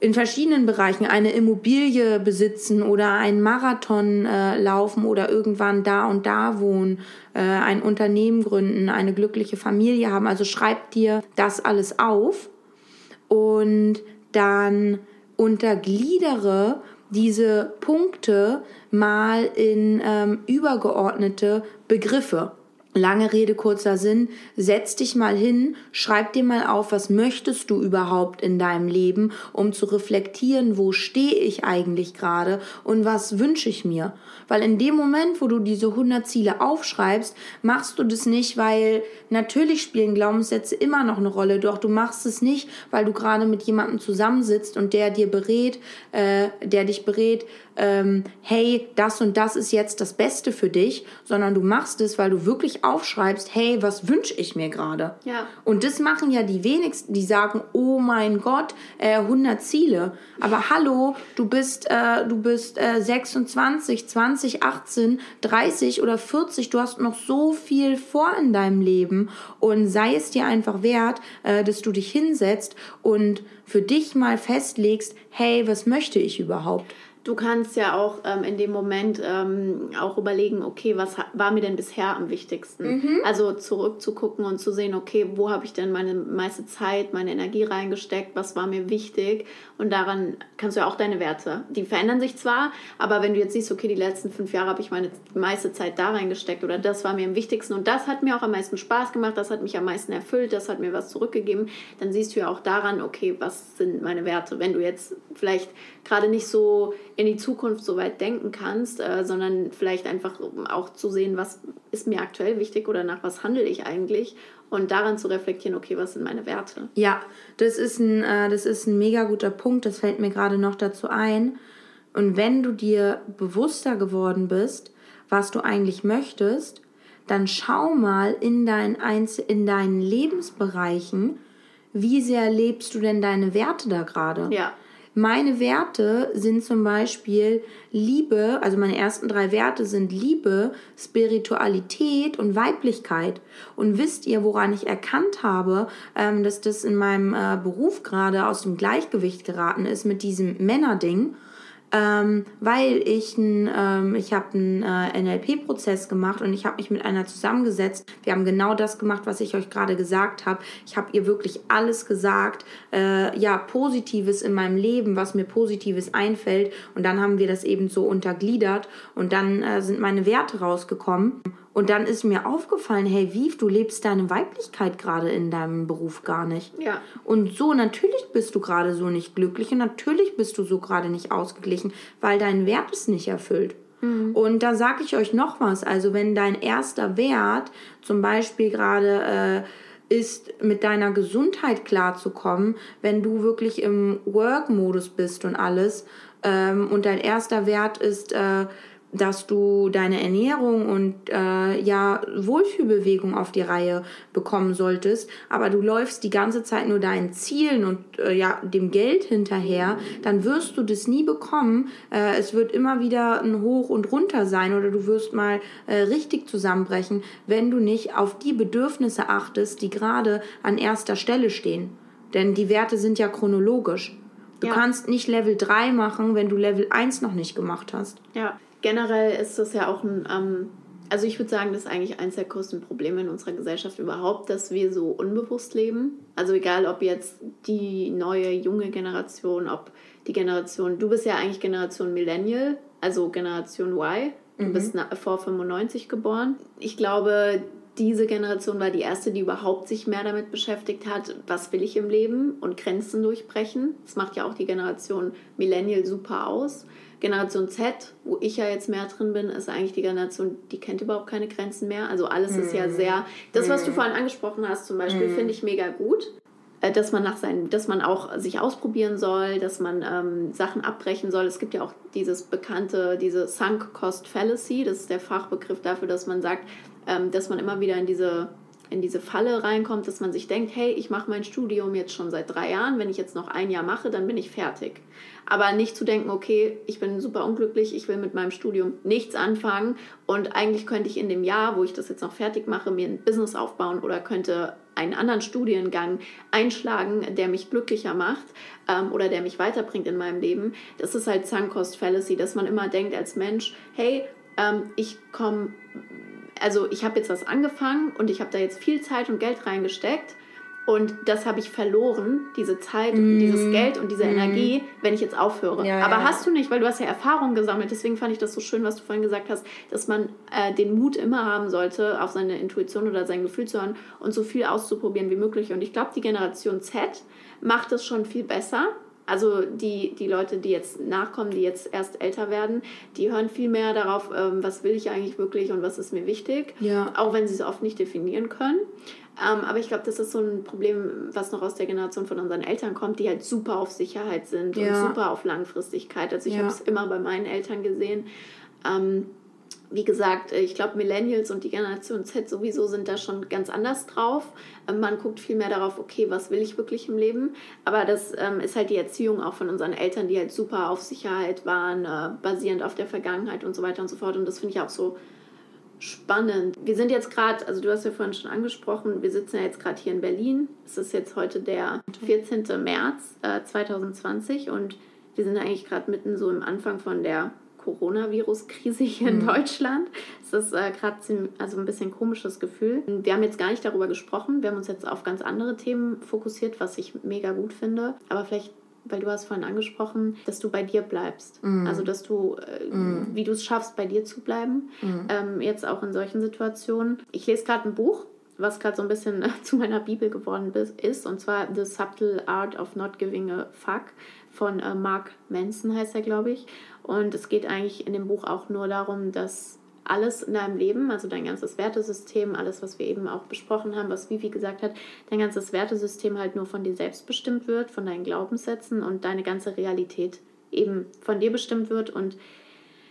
äh, in verschiedenen Bereichen eine Immobilie besitzen oder einen Marathon äh, laufen oder irgendwann da und da wohnen, äh, ein Unternehmen gründen, eine glückliche Familie haben. Also schreib dir das alles auf und dann untergliedere diese Punkte mal in ähm, übergeordnete Begriffe. Lange Rede, kurzer Sinn. Setz dich mal hin, schreib dir mal auf, was möchtest du überhaupt in deinem Leben, um zu reflektieren, wo stehe ich eigentlich gerade und was wünsche ich mir. Weil in dem Moment, wo du diese 100 Ziele aufschreibst, machst du das nicht, weil natürlich spielen Glaubenssätze immer noch eine Rolle, doch du machst es nicht, weil du gerade mit jemandem zusammensitzt und der dir berät, äh, der dich berät, ähm, hey, das und das ist jetzt das Beste für dich, sondern du machst es, weil du wirklich aufschreibst, hey, was wünsche ich mir gerade? Ja. Und das machen ja die wenigsten, die sagen, oh mein Gott, äh, 100 Ziele. Aber hallo, du bist, äh, du bist äh, 26, 20, 18, 30 oder 40, du hast noch so viel vor in deinem Leben und sei es dir einfach wert, äh, dass du dich hinsetzt und für dich mal festlegst, hey, was möchte ich überhaupt? Du kannst ja auch ähm, in dem Moment ähm, auch überlegen, okay, was war mir denn bisher am wichtigsten? Mhm. Also zurückzugucken und zu sehen, okay, wo habe ich denn meine meiste Zeit, meine Energie reingesteckt, was war mir wichtig? Und daran kannst du ja auch deine Werte, die verändern sich zwar, aber wenn du jetzt siehst, okay, die letzten fünf Jahre habe ich meine meiste Zeit da reingesteckt oder das war mir am wichtigsten und das hat mir auch am meisten Spaß gemacht, das hat mich am meisten erfüllt, das hat mir was zurückgegeben, dann siehst du ja auch daran, okay, was sind meine Werte? Wenn du jetzt vielleicht gerade nicht so in die Zukunft so weit denken kannst, äh, sondern vielleicht einfach auch zu sehen, was ist mir aktuell wichtig oder nach was handle ich eigentlich und daran zu reflektieren, okay, was sind meine Werte? Ja, das ist ein, äh, das ist ein mega guter Punkt, das fällt mir gerade noch dazu ein. Und wenn du dir bewusster geworden bist, was du eigentlich möchtest, dann schau mal in, dein Einz in deinen Lebensbereichen, wie sehr lebst du denn deine Werte da gerade? Ja. Meine Werte sind zum Beispiel Liebe, also meine ersten drei Werte sind Liebe, Spiritualität und Weiblichkeit. Und wisst ihr, woran ich erkannt habe, ähm, dass das in meinem äh, Beruf gerade aus dem Gleichgewicht geraten ist mit diesem Männerding? Ähm, weil ich ein, ähm, ich habe einen äh, NLP-Prozess gemacht und ich habe mich mit einer zusammengesetzt. Wir haben genau das gemacht, was ich euch gerade gesagt habe. Ich habe ihr wirklich alles gesagt, äh, ja Positives in meinem Leben, was mir Positives einfällt und dann haben wir das eben so untergliedert und dann äh, sind meine Werte rausgekommen und dann ist mir aufgefallen, hey Viv, du lebst deine Weiblichkeit gerade in deinem Beruf gar nicht. Ja. Und so, natürlich bist du gerade so nicht glücklich und natürlich bist du so gerade nicht ausgeglichen, weil dein Wert es nicht erfüllt. Mhm. Und da sage ich euch noch was. Also wenn dein erster Wert zum Beispiel gerade äh, ist, mit deiner Gesundheit klarzukommen, wenn du wirklich im Work-Modus bist und alles, ähm, und dein erster Wert ist, äh, dass du deine Ernährung und äh, ja Wohlfühlbewegung auf die Reihe bekommen solltest, aber du läufst die ganze Zeit nur deinen Zielen und äh, ja dem Geld hinterher, dann wirst du das nie bekommen. Äh, es wird immer wieder ein Hoch und runter sein oder du wirst mal äh, richtig zusammenbrechen, wenn du nicht auf die Bedürfnisse achtest, die gerade an erster Stelle stehen. Denn die Werte sind ja chronologisch. Du ja. kannst nicht Level 3 machen, wenn du Level 1 noch nicht gemacht hast. Ja, generell ist das ja auch ein, ähm, also ich würde sagen, das ist eigentlich eines der größten Probleme in unserer Gesellschaft überhaupt, dass wir so unbewusst leben. Also egal, ob jetzt die neue, junge Generation, ob die Generation, du bist ja eigentlich Generation Millennial, also Generation Y, du mhm. bist vor 95 geboren. Ich glaube, diese Generation war die erste, die überhaupt sich mehr damit beschäftigt hat, was will ich im Leben und Grenzen durchbrechen. Das macht ja auch die Generation Millennial super aus. Generation Z, wo ich ja jetzt mehr drin bin, ist eigentlich die Generation, die kennt überhaupt keine Grenzen mehr. Also alles ist ja mhm. sehr. Das, was du mhm. vorhin angesprochen hast, zum Beispiel, mm. finde ich mega gut. Äh, dass man nach seinen, dass man auch sich ausprobieren soll, dass man ähm, Sachen abbrechen soll. Es gibt ja auch dieses bekannte, diese Sunk Cost Fallacy, das ist der Fachbegriff dafür, dass man sagt, ähm, dass man immer wieder in diese in diese Falle reinkommt, dass man sich denkt, hey, ich mache mein Studium jetzt schon seit drei Jahren, wenn ich jetzt noch ein Jahr mache, dann bin ich fertig. Aber nicht zu denken, okay, ich bin super unglücklich, ich will mit meinem Studium nichts anfangen und eigentlich könnte ich in dem Jahr, wo ich das jetzt noch fertig mache, mir ein Business aufbauen oder könnte einen anderen Studiengang einschlagen, der mich glücklicher macht ähm, oder der mich weiterbringt in meinem Leben. Das ist halt Sunk Cost Fallacy, dass man immer denkt als Mensch, hey, ähm, ich komme also ich habe jetzt was angefangen und ich habe da jetzt viel Zeit und Geld reingesteckt und das habe ich verloren, diese Zeit, mm. dieses Geld und diese mm. Energie, wenn ich jetzt aufhöre. Ja, Aber ja. hast du nicht, weil du hast ja Erfahrung gesammelt. Deswegen fand ich das so schön, was du vorhin gesagt hast, dass man äh, den Mut immer haben sollte, auf seine Intuition oder sein Gefühl zu hören und so viel auszuprobieren wie möglich. Und ich glaube, die Generation Z macht es schon viel besser. Also die, die Leute, die jetzt nachkommen, die jetzt erst älter werden, die hören viel mehr darauf, ähm, was will ich eigentlich wirklich und was ist mir wichtig. Ja. Auch wenn sie es oft nicht definieren können. Ähm, aber ich glaube, das ist so ein Problem, was noch aus der Generation von unseren Eltern kommt, die halt super auf Sicherheit sind ja. und super auf Langfristigkeit. Also ich ja. habe es immer bei meinen Eltern gesehen. Ähm, wie gesagt, äh, ich glaube, Millennials und die Generation Z sowieso sind da schon ganz anders drauf. Ähm, man guckt viel mehr darauf, okay, was will ich wirklich im Leben? Aber das ähm, ist halt die Erziehung auch von unseren Eltern, die halt super auf Sicherheit waren, äh, basierend auf der Vergangenheit und so weiter und so fort. Und das finde ich auch so spannend. Wir sind jetzt gerade, also du hast ja vorhin schon angesprochen, wir sitzen ja jetzt gerade hier in Berlin. Es ist jetzt heute der 14. März äh, 2020 und wir sind eigentlich gerade mitten so im Anfang von der Coronavirus-Krise hier in mhm. Deutschland. Es ist äh, gerade also ein bisschen komisches Gefühl. Wir haben jetzt gar nicht darüber gesprochen. Wir haben uns jetzt auf ganz andere Themen fokussiert, was ich mega gut finde. Aber vielleicht weil du hast vorhin angesprochen, dass du bei dir bleibst. Mm. Also, dass du, äh, mm. wie du es schaffst, bei dir zu bleiben. Mm. Ähm, jetzt auch in solchen Situationen. Ich lese gerade ein Buch, was gerade so ein bisschen zu meiner Bibel geworden ist, und zwar The Subtle Art of Not Giving a Fuck von äh, Mark Manson heißt er, glaube ich. Und es geht eigentlich in dem Buch auch nur darum, dass alles in deinem Leben, also dein ganzes Wertesystem, alles, was wir eben auch besprochen haben, was Vivi gesagt hat, dein ganzes Wertesystem halt nur von dir selbst bestimmt wird, von deinen Glaubenssätzen und deine ganze Realität eben von dir bestimmt wird und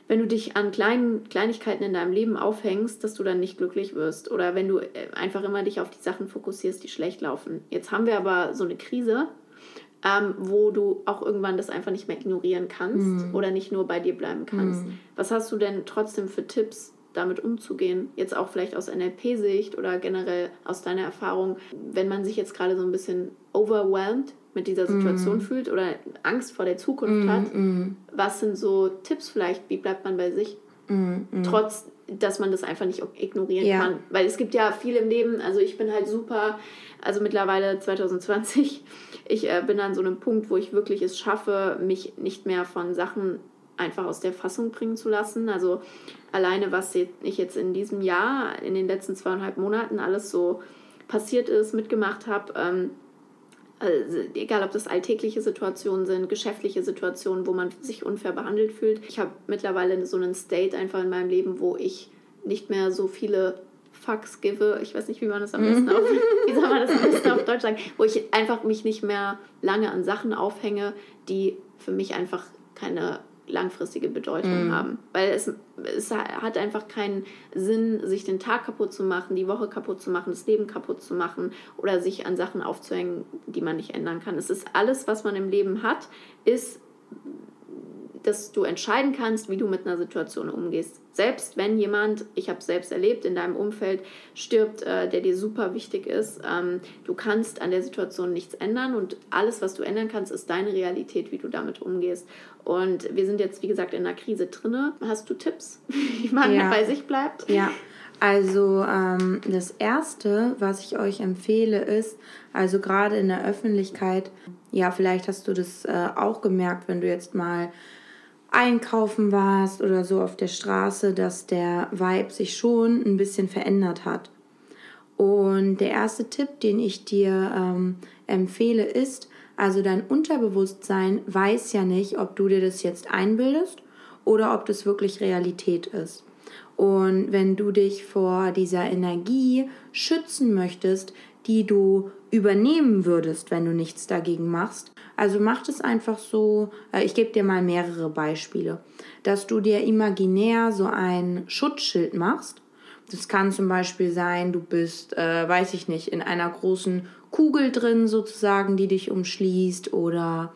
wenn du dich an kleinen Kleinigkeiten in deinem Leben aufhängst, dass du dann nicht glücklich wirst oder wenn du äh, einfach immer dich auf die Sachen fokussierst, die schlecht laufen. Jetzt haben wir aber so eine Krise, ähm, wo du auch irgendwann das einfach nicht mehr ignorieren kannst mm. oder nicht nur bei dir bleiben kannst. Mm. Was hast du denn trotzdem für Tipps, damit umzugehen? Jetzt auch vielleicht aus NLP-Sicht oder generell aus deiner Erfahrung, wenn man sich jetzt gerade so ein bisschen overwhelmed mit dieser Situation mm. fühlt oder Angst vor der Zukunft hat. Was sind so Tipps vielleicht? Wie bleibt man bei sich? Trotz dass man das einfach nicht ignorieren ja. kann. Weil es gibt ja viel im Leben, also ich bin halt super, also mittlerweile 2020, ich äh, bin an so einem Punkt, wo ich wirklich es schaffe, mich nicht mehr von Sachen einfach aus der Fassung bringen zu lassen. Also alleine, was ich jetzt in diesem Jahr, in den letzten zweieinhalb Monaten alles so passiert ist, mitgemacht habe, ähm, also egal ob das alltägliche Situationen sind, geschäftliche Situationen, wo man sich unfair behandelt fühlt. Ich habe mittlerweile so einen State einfach in meinem Leben, wo ich nicht mehr so viele Fucks gebe. Ich weiß nicht, wie man das am besten auf, wie soll man das am besten auf Deutsch sagen, wo ich einfach mich nicht mehr lange an Sachen aufhänge, die für mich einfach keine langfristige Bedeutung mm. haben. Weil es, es hat einfach keinen Sinn, sich den Tag kaputt zu machen, die Woche kaputt zu machen, das Leben kaputt zu machen oder sich an Sachen aufzuhängen, die man nicht ändern kann. Es ist alles, was man im Leben hat, ist dass du entscheiden kannst, wie du mit einer Situation umgehst. Selbst wenn jemand, ich habe es selbst erlebt, in deinem Umfeld stirbt, äh, der dir super wichtig ist, ähm, du kannst an der Situation nichts ändern und alles, was du ändern kannst, ist deine Realität, wie du damit umgehst. Und wir sind jetzt, wie gesagt, in einer Krise drinne. Hast du Tipps, wie man ja. bei sich bleibt? Ja. Also ähm, das Erste, was ich euch empfehle, ist, also gerade in der Öffentlichkeit, ja, vielleicht hast du das äh, auch gemerkt, wenn du jetzt mal einkaufen warst oder so auf der Straße, dass der Vibe sich schon ein bisschen verändert hat. Und der erste Tipp, den ich dir ähm, empfehle, ist, also dein Unterbewusstsein weiß ja nicht, ob du dir das jetzt einbildest oder ob das wirklich Realität ist. Und wenn du dich vor dieser Energie schützen möchtest, die du übernehmen würdest, wenn du nichts dagegen machst. Also mach es einfach so, äh, ich gebe dir mal mehrere Beispiele, dass du dir imaginär so ein Schutzschild machst. Das kann zum Beispiel sein, du bist, äh, weiß ich nicht, in einer großen Kugel drin sozusagen, die dich umschließt oder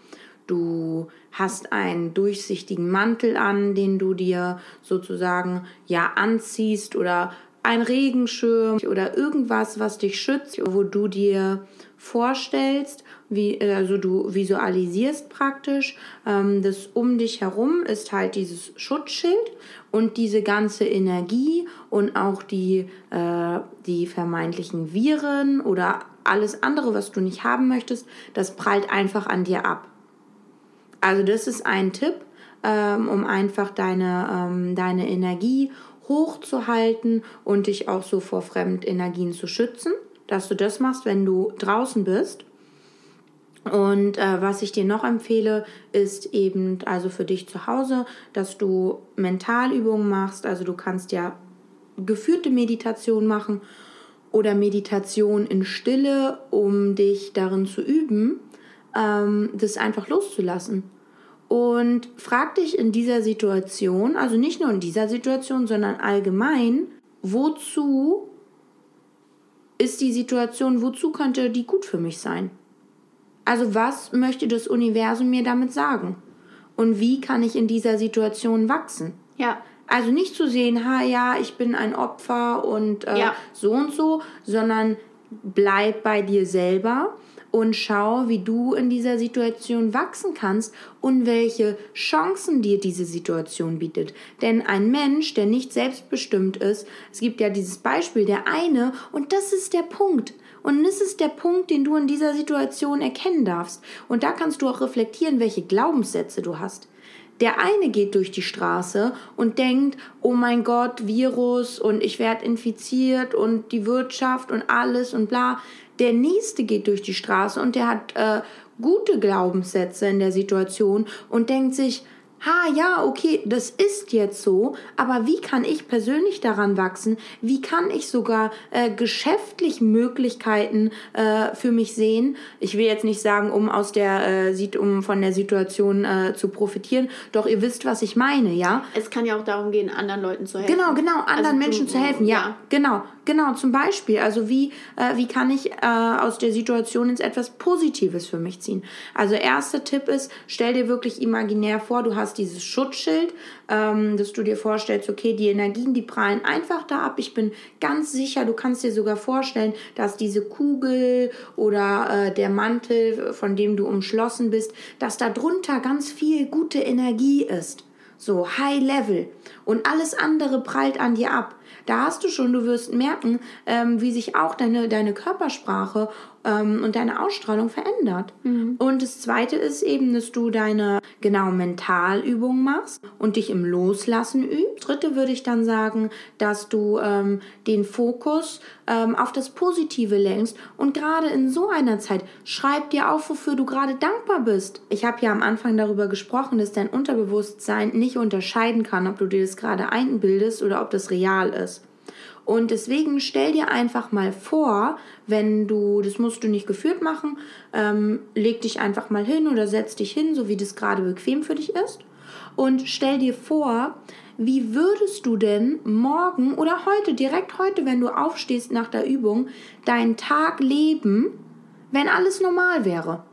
du hast einen durchsichtigen Mantel an, den du dir sozusagen ja anziehst oder ein Regenschirm oder irgendwas, was dich schützt, wo du dir vorstellst, wie, also du visualisierst praktisch, ähm, das um dich herum ist halt dieses Schutzschild und diese ganze Energie und auch die, äh, die vermeintlichen Viren oder alles andere, was du nicht haben möchtest, das prallt einfach an dir ab. Also das ist ein Tipp, ähm, um einfach deine, ähm, deine Energie hochzuhalten und dich auch so vor Fremdenergien zu schützen, dass du das machst, wenn du draußen bist. Und äh, was ich dir noch empfehle, ist eben also für dich zu Hause, dass du Mentalübungen machst. Also du kannst ja geführte Meditation machen oder Meditation in Stille, um dich darin zu üben, ähm, das einfach loszulassen. Und frag dich in dieser Situation, also nicht nur in dieser Situation, sondern allgemein, wozu ist die Situation, wozu könnte die gut für mich sein? Also was möchte das Universum mir damit sagen? Und wie kann ich in dieser Situation wachsen? Ja. Also nicht zu sehen, ha ja, ich bin ein Opfer und äh, ja. so und so, sondern bleib bei dir selber und schau, wie du in dieser Situation wachsen kannst und welche Chancen dir diese Situation bietet. Denn ein Mensch, der nicht selbstbestimmt ist, es gibt ja dieses Beispiel, der eine, und das ist der Punkt. Und das ist der Punkt, den du in dieser Situation erkennen darfst. Und da kannst du auch reflektieren, welche Glaubenssätze du hast. Der eine geht durch die Straße und denkt, oh mein Gott, Virus und ich werde infiziert und die Wirtschaft und alles und bla. Der nächste geht durch die Straße und der hat äh, gute Glaubenssätze in der Situation und denkt sich, ha, ja, okay, das ist jetzt so, aber wie kann ich persönlich daran wachsen? Wie kann ich sogar äh, geschäftlich Möglichkeiten äh, für mich sehen? Ich will jetzt nicht sagen, um aus der, äh, um von der Situation äh, zu profitieren, doch ihr wisst, was ich meine, ja? Es kann ja auch darum gehen, anderen Leuten zu helfen. Genau, genau, anderen also Menschen zu helfen, ja, ja, genau. Genau, zum Beispiel. Also wie, äh, wie kann ich äh, aus der Situation ins etwas Positives für mich ziehen? Also erster Tipp ist, stell dir wirklich imaginär vor, du hast dieses Schutzschild, ähm, dass du dir vorstellst, okay, die Energien, die prallen einfach da ab. Ich bin ganz sicher, du kannst dir sogar vorstellen, dass diese Kugel oder äh, der Mantel, von dem du umschlossen bist, dass da drunter ganz viel gute Energie ist. So High Level. Und alles andere prallt an dir ab da hast du schon, du wirst merken, ähm, wie sich auch deine, deine Körpersprache ähm, und deine Ausstrahlung verändert. Mhm. Und das Zweite ist eben, dass du deine genau Mentalübungen machst und dich im Loslassen übst. Dritte würde ich dann sagen, dass du ähm, den Fokus ähm, auf das Positive lenkst und gerade in so einer Zeit schreib dir auf, wofür du gerade dankbar bist. Ich habe ja am Anfang darüber gesprochen, dass dein Unterbewusstsein nicht unterscheiden kann, ob du dir das gerade einbildest oder ob das real ist. Und deswegen stell dir einfach mal vor, wenn du, das musst du nicht geführt machen, ähm, leg dich einfach mal hin oder setz dich hin, so wie das gerade bequem für dich ist. Und stell dir vor, wie würdest du denn morgen oder heute, direkt heute, wenn du aufstehst nach der Übung, deinen Tag leben, wenn alles normal wäre?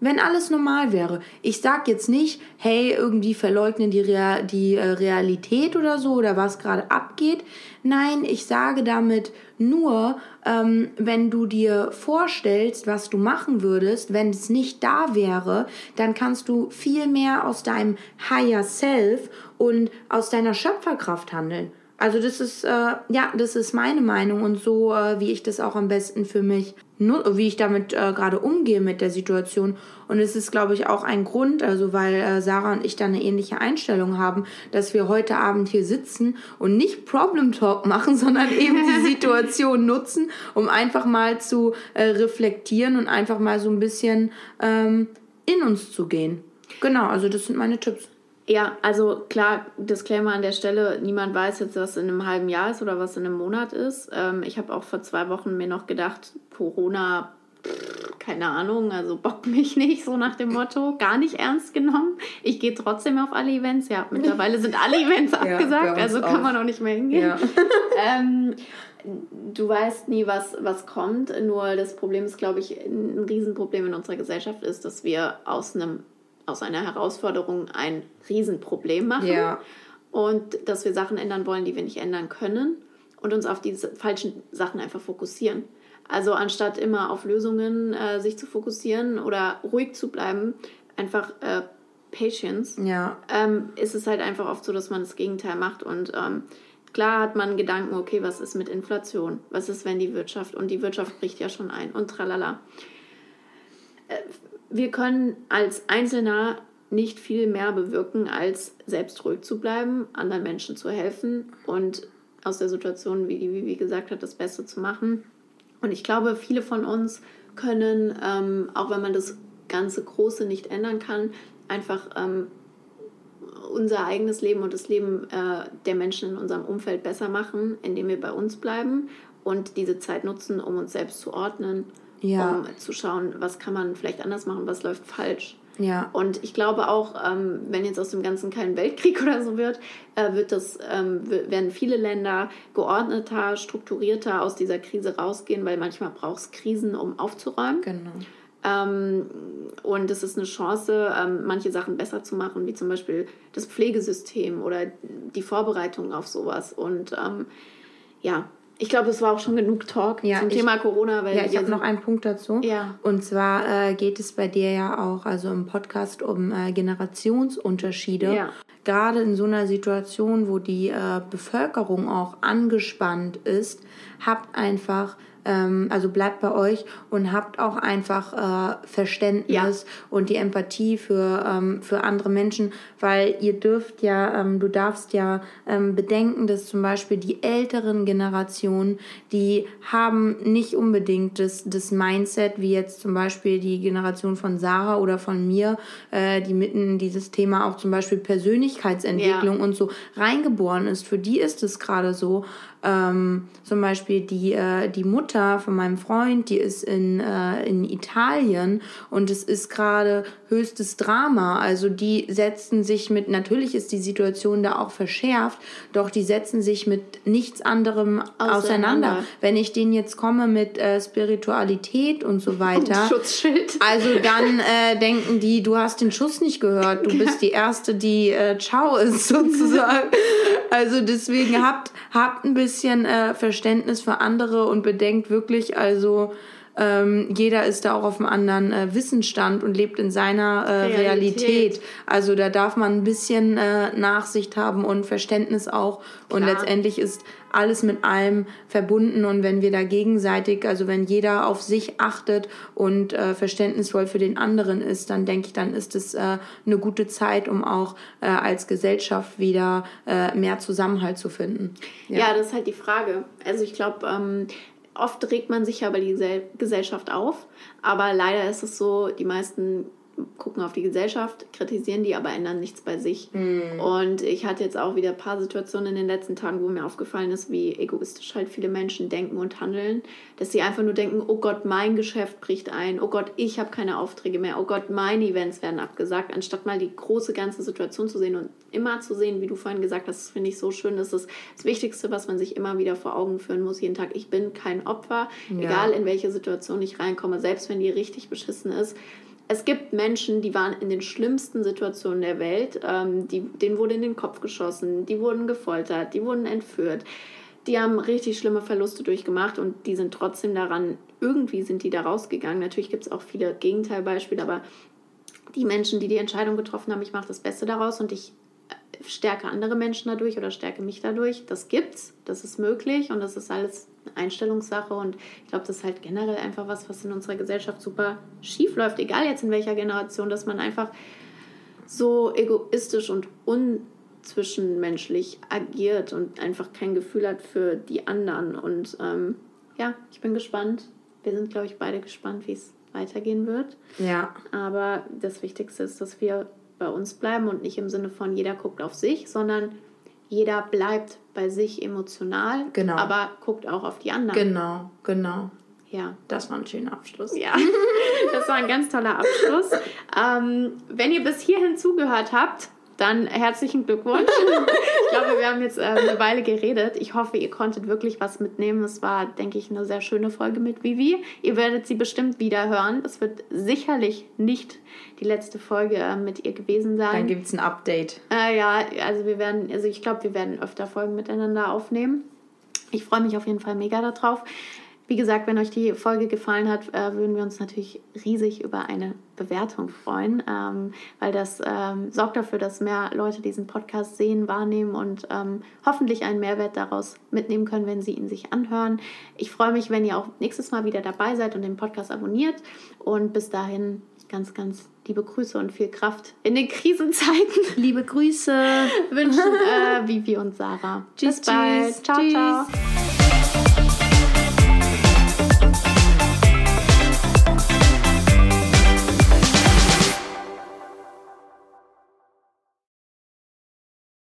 Wenn alles normal wäre. Ich sag jetzt nicht, hey, irgendwie verleugnen die, Real, die äh, Realität oder so oder was gerade abgeht. Nein, ich sage damit nur, ähm, wenn du dir vorstellst, was du machen würdest, wenn es nicht da wäre, dann kannst du viel mehr aus deinem Higher Self und aus deiner Schöpferkraft handeln. Also das ist äh, ja, das ist meine Meinung und so, äh, wie ich das auch am besten für mich wie ich damit äh, gerade umgehe mit der Situation. Und es ist, glaube ich, auch ein Grund, also weil äh, Sarah und ich da eine ähnliche Einstellung haben, dass wir heute Abend hier sitzen und nicht Problem Talk machen, sondern eben die Situation nutzen, um einfach mal zu äh, reflektieren und einfach mal so ein bisschen ähm, in uns zu gehen. Genau, also das sind meine Tipps. Ja, also klar, Disclaimer an der Stelle, niemand weiß jetzt, was in einem halben Jahr ist oder was in einem Monat ist. Ähm, ich habe auch vor zwei Wochen mir noch gedacht, Corona, pff, keine Ahnung, also bockt mich nicht, so nach dem Motto, gar nicht ernst genommen. Ich gehe trotzdem auf alle Events. Ja, mittlerweile sind alle Events abgesagt, ja, also kann auch. man auch nicht mehr hingehen. Ja. ähm, du weißt nie, was, was kommt. Nur das Problem ist, glaube ich, ein Riesenproblem in unserer Gesellschaft ist, dass wir aus einem aus einer Herausforderung ein Riesenproblem machen ja. und dass wir Sachen ändern wollen, die wir nicht ändern können und uns auf diese falschen Sachen einfach fokussieren. Also anstatt immer auf Lösungen äh, sich zu fokussieren oder ruhig zu bleiben, einfach äh, Patience, ja. ähm, ist es halt einfach oft so, dass man das Gegenteil macht und ähm, klar hat man Gedanken, okay, was ist mit Inflation? Was ist, wenn die Wirtschaft und die Wirtschaft bricht ja schon ein und tralala. Äh, wir können als Einzelner nicht viel mehr bewirken, als selbst ruhig zu bleiben, anderen Menschen zu helfen und aus der Situation, wie die Vivi gesagt hat, das Beste zu machen. Und ich glaube, viele von uns können, ähm, auch wenn man das ganze Große nicht ändern kann, einfach ähm, unser eigenes Leben und das Leben äh, der Menschen in unserem Umfeld besser machen, indem wir bei uns bleiben und diese Zeit nutzen, um uns selbst zu ordnen ja. um zu schauen, was kann man vielleicht anders machen, was läuft falsch. Ja. Und ich glaube auch, ähm, wenn jetzt aus dem Ganzen kein Weltkrieg oder so wird, äh, wird das, ähm, werden viele Länder geordneter, strukturierter aus dieser Krise rausgehen, weil manchmal braucht es Krisen, um aufzuräumen. Genau. Ähm, und es ist eine Chance, ähm, manche Sachen besser zu machen, wie zum Beispiel das Pflegesystem oder die Vorbereitung auf sowas. Und ähm, ja, ich glaube, es war auch schon genug Talk ja, zum ich, Thema Corona. Weil ja, ich habe noch einen Punkt dazu. Ja. Und zwar äh, geht es bei dir ja auch, also im Podcast, um äh, Generationsunterschiede. Ja. Gerade in so einer Situation, wo die äh, Bevölkerung auch angespannt ist, habt einfach ähm, also bleibt bei euch und habt auch einfach äh, Verständnis ja. und die Empathie für, ähm, für andere Menschen, weil ihr dürft ja, ähm, du darfst ja ähm, bedenken, dass zum Beispiel die älteren Generationen, die haben nicht unbedingt das, das Mindset, wie jetzt zum Beispiel die Generation von Sarah oder von mir, äh, die mitten in dieses Thema auch zum Beispiel Persönlichkeitsentwicklung ja. und so reingeboren ist. Für die ist es gerade so, ähm, zum Beispiel die, äh, die Mutter von meinem Freund, die ist in, äh, in Italien und es ist gerade höchstes Drama. Also die setzen sich mit, natürlich ist die Situation da auch verschärft, doch die setzen sich mit nichts anderem auseinander. auseinander. Wenn ich denen jetzt komme mit äh, Spiritualität und so weiter, Schutzschild. also dann äh, denken die, du hast den Schuss nicht gehört, du bist die Erste, die äh, Ciao ist sozusagen. also deswegen habt, habt ein bisschen bisschen äh, Verständnis für andere und bedenkt wirklich, also ähm, jeder ist da auch auf einem anderen äh, Wissensstand und lebt in seiner äh, Realität. Realität. Also da darf man ein bisschen äh, Nachsicht haben und Verständnis auch. Klar. Und letztendlich ist alles mit allem verbunden. Und wenn wir da gegenseitig, also wenn jeder auf sich achtet und äh, verständnisvoll für den anderen ist, dann denke ich, dann ist es äh, eine gute Zeit, um auch äh, als Gesellschaft wieder äh, mehr Zusammenhalt zu finden. Ja. ja. das ist halt die Frage. Also ich glaube, ähm, oft regt man sich ja bei die Gesellschaft auf, aber leider ist es so, die meisten gucken auf die Gesellschaft, kritisieren die, aber ändern nichts bei sich. Mhm. Und ich hatte jetzt auch wieder ein paar Situationen in den letzten Tagen, wo mir aufgefallen ist, wie egoistisch halt viele Menschen denken und handeln, dass sie einfach nur denken, oh Gott, mein Geschäft bricht ein, oh Gott, ich habe keine Aufträge mehr, oh Gott, meine Events werden abgesagt, anstatt mal die große ganze Situation zu sehen und immer zu sehen, wie du vorhin gesagt hast, das finde ich so schön, das ist das Wichtigste, was man sich immer wieder vor Augen führen muss, jeden Tag. Ich bin kein Opfer, ja. egal in welche Situation ich reinkomme, selbst wenn die richtig beschissen ist es gibt Menschen, die waren in den schlimmsten Situationen der Welt. Ähm, die, denen wurde in den Kopf geschossen, die wurden gefoltert, die wurden entführt. Die haben richtig schlimme Verluste durchgemacht und die sind trotzdem daran, irgendwie sind die da rausgegangen. Natürlich gibt es auch viele Gegenteilbeispiele, aber die Menschen, die die Entscheidung getroffen haben, ich mache das Beste daraus und ich stärke andere Menschen dadurch oder stärke mich dadurch, das gibt's, das ist möglich und das ist alles Einstellungssache und ich glaube, das ist halt generell einfach was, was in unserer Gesellschaft super schief läuft, egal jetzt in welcher Generation, dass man einfach so egoistisch und unzwischenmenschlich agiert und einfach kein Gefühl hat für die anderen. Und ähm, ja, ich bin gespannt. Wir sind, glaube ich, beide gespannt, wie es weitergehen wird. Ja. Aber das Wichtigste ist, dass wir bei uns bleiben und nicht im Sinne von jeder guckt auf sich, sondern jeder bleibt bei sich emotional, Genau. aber guckt auch auf die anderen. Genau, genau. Ja. Das war ein schöner Abschluss. Ja, das war ein ganz toller Abschluss. Ähm, wenn ihr bis hierhin zugehört habt, dann herzlichen Glückwunsch. Ich glaube, wir haben jetzt äh, eine Weile geredet. Ich hoffe, ihr konntet wirklich was mitnehmen. Es war, denke ich, eine sehr schöne Folge mit Vivi. Ihr werdet sie bestimmt wieder hören. Es wird sicherlich nicht die letzte Folge äh, mit ihr gewesen sein. Dann gibt es ein Update. Äh, ja, also wir werden, also ich glaube, wir werden öfter Folgen miteinander aufnehmen. Ich freue mich auf jeden Fall mega darauf. Wie gesagt, wenn euch die Folge gefallen hat, äh, würden wir uns natürlich riesig über eine Bewertung freuen, ähm, weil das ähm, sorgt dafür, dass mehr Leute diesen Podcast sehen, wahrnehmen und ähm, hoffentlich einen Mehrwert daraus mitnehmen können, wenn sie ihn sich anhören. Ich freue mich, wenn ihr auch nächstes Mal wieder dabei seid und den Podcast abonniert. Und bis dahin ganz, ganz liebe Grüße und viel Kraft in den Krisenzeiten Liebe Grüße. wünschen äh, Vivi und Sarah. Tschüss, Bis bald. tschüss. Ciao, Tschüss. ciao.